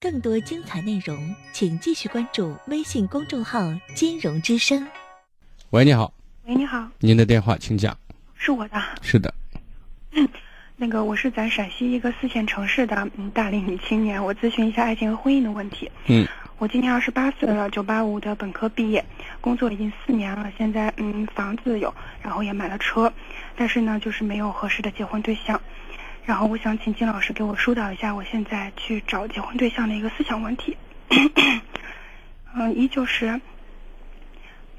更多精彩内容，请继续关注微信公众号“金融之声”。喂，你好。喂，你好。您的电话，请讲。是我的。是的。那个，我是咱陕西一个四线城市的嗯大龄女青年，我咨询一下爱情和婚姻的问题。嗯。我今年二十八岁了，九八五的本科毕业，工作已经四年了，现在嗯房子有，然后也买了车，但是呢，就是没有合适的结婚对象。然后我想请金老师给我疏导一下，我现在去找结婚对象的一个思想问题。嗯，一就是，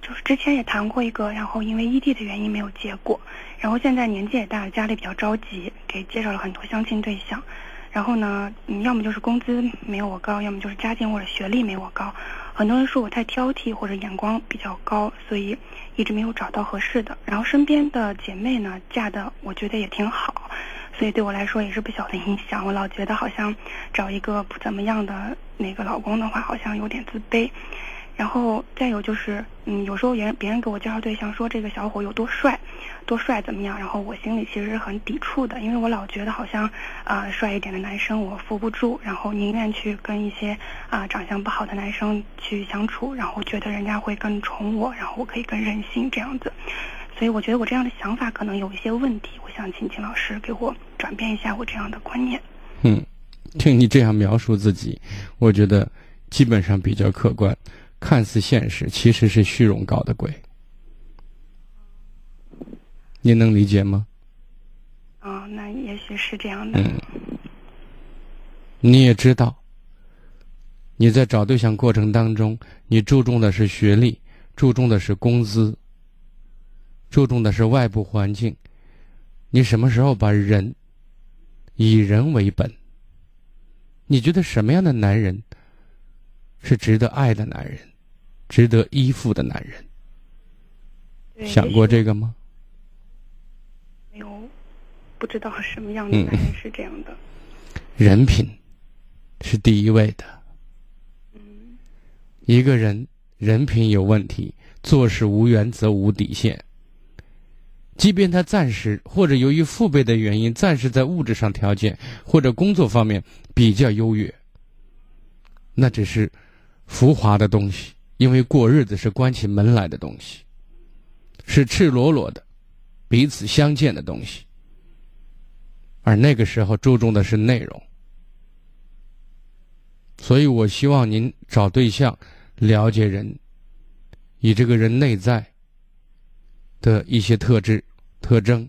就是之前也谈过一个，然后因为异地的原因没有结果。然后现在年纪也大了，家里比较着急，给介绍了很多相亲对象。然后呢，嗯，要么就是工资没有我高，要么就是家境或者学历没我高。很多人说我太挑剔或者眼光比较高，所以一直没有找到合适的。然后身边的姐妹呢，嫁的我觉得也挺好。所以对我来说也是不小的影响。我老觉得好像找一个不怎么样的那个老公的话，好像有点自卑。然后再有就是，嗯，有时候别人别人给我介绍对象，说这个小伙有多帅，多帅怎么样？然后我心里其实是很抵触的，因为我老觉得好像啊，帅一点的男生我扶不住，然后宁愿去跟一些啊长相不好的男生去相处，然后觉得人家会更宠我，然后我可以更任性这样子。所以我觉得我这样的想法可能有一些问题，我想请秦老师给我转变一下我这样的观念。嗯，听你这样描述自己，我觉得基本上比较客观，看似现实，其实是虚荣搞的鬼。您能理解吗？哦，那也许是这样的。嗯，你也知道，你在找对象过程当中，你注重的是学历，注重的是工资。注重的是外部环境，你什么时候把人以人为本？你觉得什么样的男人是值得爱的男人，值得依附的男人？想过这个吗？没有，不知道什么样的男人是这样的。人品是第一位的。嗯。一个人人品有问题，做事无原则、无底线。即便他暂时或者由于父辈的原因，暂时在物质上条件或者工作方面比较优越，那只是浮华的东西。因为过日子是关起门来的东西，是赤裸裸的彼此相见的东西。而那个时候注重的是内容，所以我希望您找对象，了解人，以这个人内在的一些特质。特征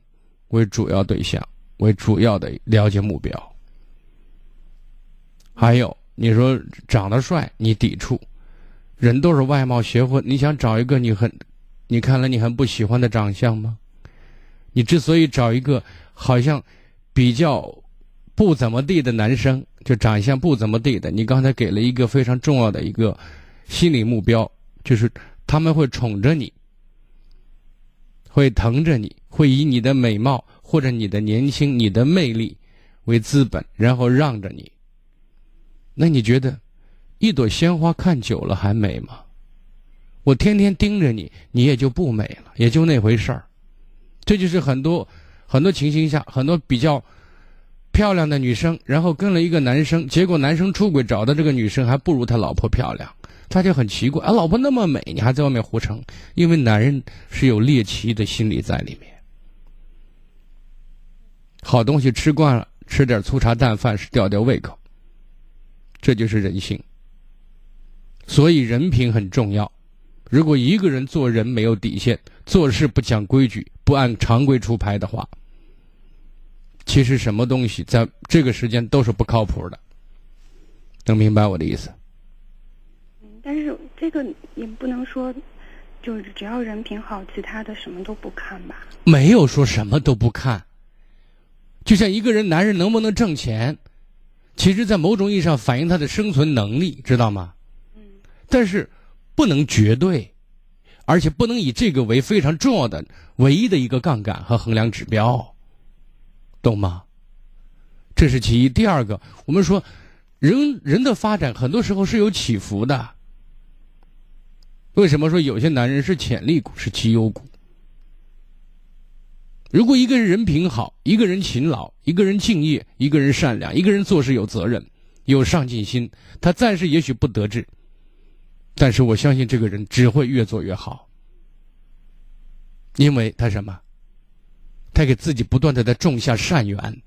为主要对象，为主要的了解目标。还有，你说长得帅，你抵触，人都是外貌协会，你想找一个你很，你看来你很不喜欢的长相吗？你之所以找一个好像比较不怎么地的男生，就长相不怎么地的，你刚才给了一个非常重要的一个心理目标，就是他们会宠着你。会疼着你，会以你的美貌或者你的年轻、你的魅力为资本，然后让着你。那你觉得，一朵鲜花看久了还美吗？我天天盯着你，你也就不美了，也就那回事儿。这就是很多很多情形下，很多比较漂亮的女生，然后跟了一个男生，结果男生出轨找的这个女生还不如他老婆漂亮。他就很奇怪啊，老婆那么美，你还在外面胡成？因为男人是有猎奇的心理在里面。好东西吃惯了，吃点粗茶淡饭是吊吊胃口，这就是人性。所以人品很重要。如果一个人做人没有底线，做事不讲规矩，不按常规出牌的话，其实什么东西在这个时间都是不靠谱的。能明白我的意思？这个也不能说，就是只要人品好，其他的什么都不看吧？没有说什么都不看。就像一个人，男人能不能挣钱，其实，在某种意义上反映他的生存能力，知道吗？嗯。但是不能绝对，而且不能以这个为非常重要的、唯一的一个杠杆和衡量指标，懂吗？这是其一。第二个，我们说，人人的发展很多时候是有起伏的。为什么说有些男人是潜力股，是绩优股？如果一个人人品好，一个人勤劳，一个人敬业，一个人善良，一个人做事有责任、有上进心，他暂时也许不得志，但是我相信这个人只会越做越好，因为他什么？他给自己不断的在种下善缘，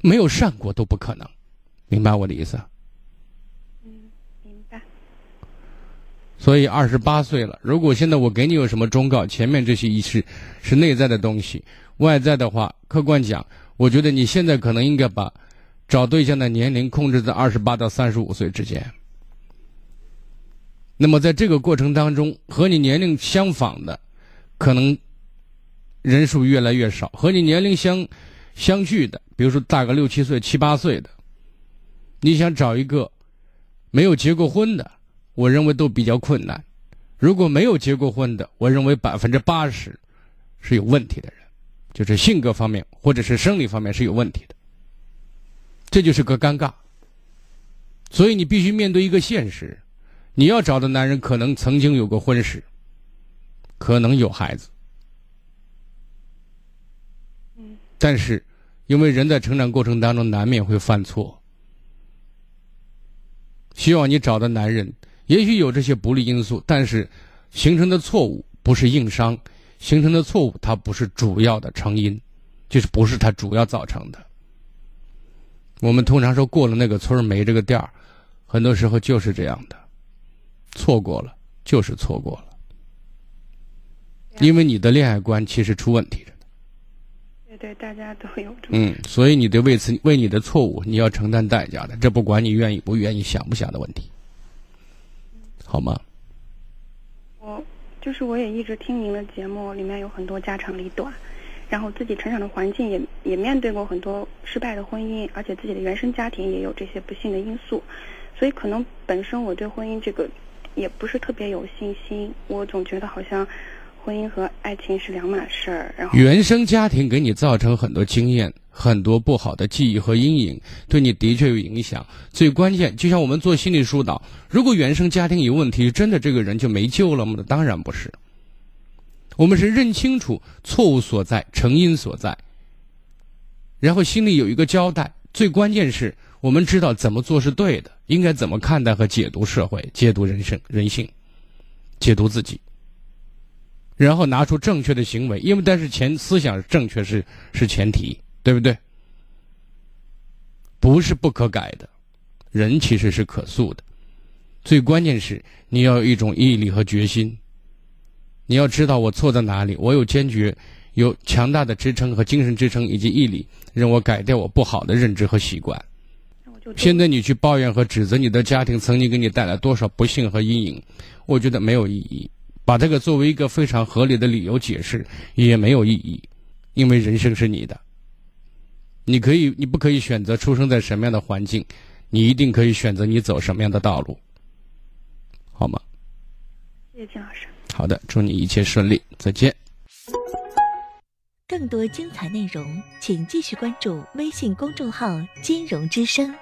没有善果都不可能，明白我的意思明白。所以二十八岁了，如果现在我给你有什么忠告，前面这些仪式是内在的东西，外在的话，客观讲，我觉得你现在可能应该把找对象的年龄控制在二十八到三十五岁之间。那么在这个过程当中，和你年龄相仿的，可能。人数越来越少，和你年龄相相距的，比如说大个六七岁、七八岁的，你想找一个没有结过婚的，我认为都比较困难。如果没有结过婚的，我认为百分之八十是有问题的人，就是性格方面或者是生理方面是有问题的，这就是个尴尬。所以你必须面对一个现实：你要找的男人可能曾经有过婚史，可能有孩子。但是，因为人在成长过程当中难免会犯错，希望你找的男人也许有这些不利因素，但是形成的错误不是硬伤，形成的错误它不是主要的成因，就是不是它主要造成的。我们通常说过了那个村没这个店儿，很多时候就是这样的，错过了就是错过了，因为你的恋爱观其实出问题了。对，大家都有。嗯，所以你得为此为你的错误，你要承担代价的。这不管你愿意不愿意、想不想的问题，好吗？我就是我也一直听您的节目，里面有很多家长里短，然后自己成长的环境也也面对过很多失败的婚姻，而且自己的原生家庭也有这些不幸的因素，所以可能本身我对婚姻这个也不是特别有信心。我总觉得好像。婚姻和爱情是两码事儿，然后原生家庭给你造成很多经验、很多不好的记忆和阴影，对你的确有影响。最关键，就像我们做心理疏导，如果原生家庭有问题，真的这个人就没救了吗？当然不是。我们是认清楚错误所在、成因所在，然后心里有一个交代。最关键是我们知道怎么做是对的，应该怎么看待和解读社会、解读人生、人性、解读自己。然后拿出正确的行为，因为但是前思想正确是是前提，对不对？不是不可改的，人其实是可塑的。最关键是你要有一种毅力和决心。你要知道我错在哪里，我有坚决、有强大的支撑和精神支撑以及毅力，让我改掉我不好的认知和习惯。现在你去抱怨和指责你的家庭曾经给你带来多少不幸和阴影，我觉得没有意义。把这个作为一个非常合理的理由解释也没有意义，因为人生是你的，你可以，你不可以选择出生在什么样的环境，你一定可以选择你走什么样的道路，好吗？谢谢金老师。好的，祝你一切顺利，再见。更多精彩内容，请继续关注微信公众号“金融之声”。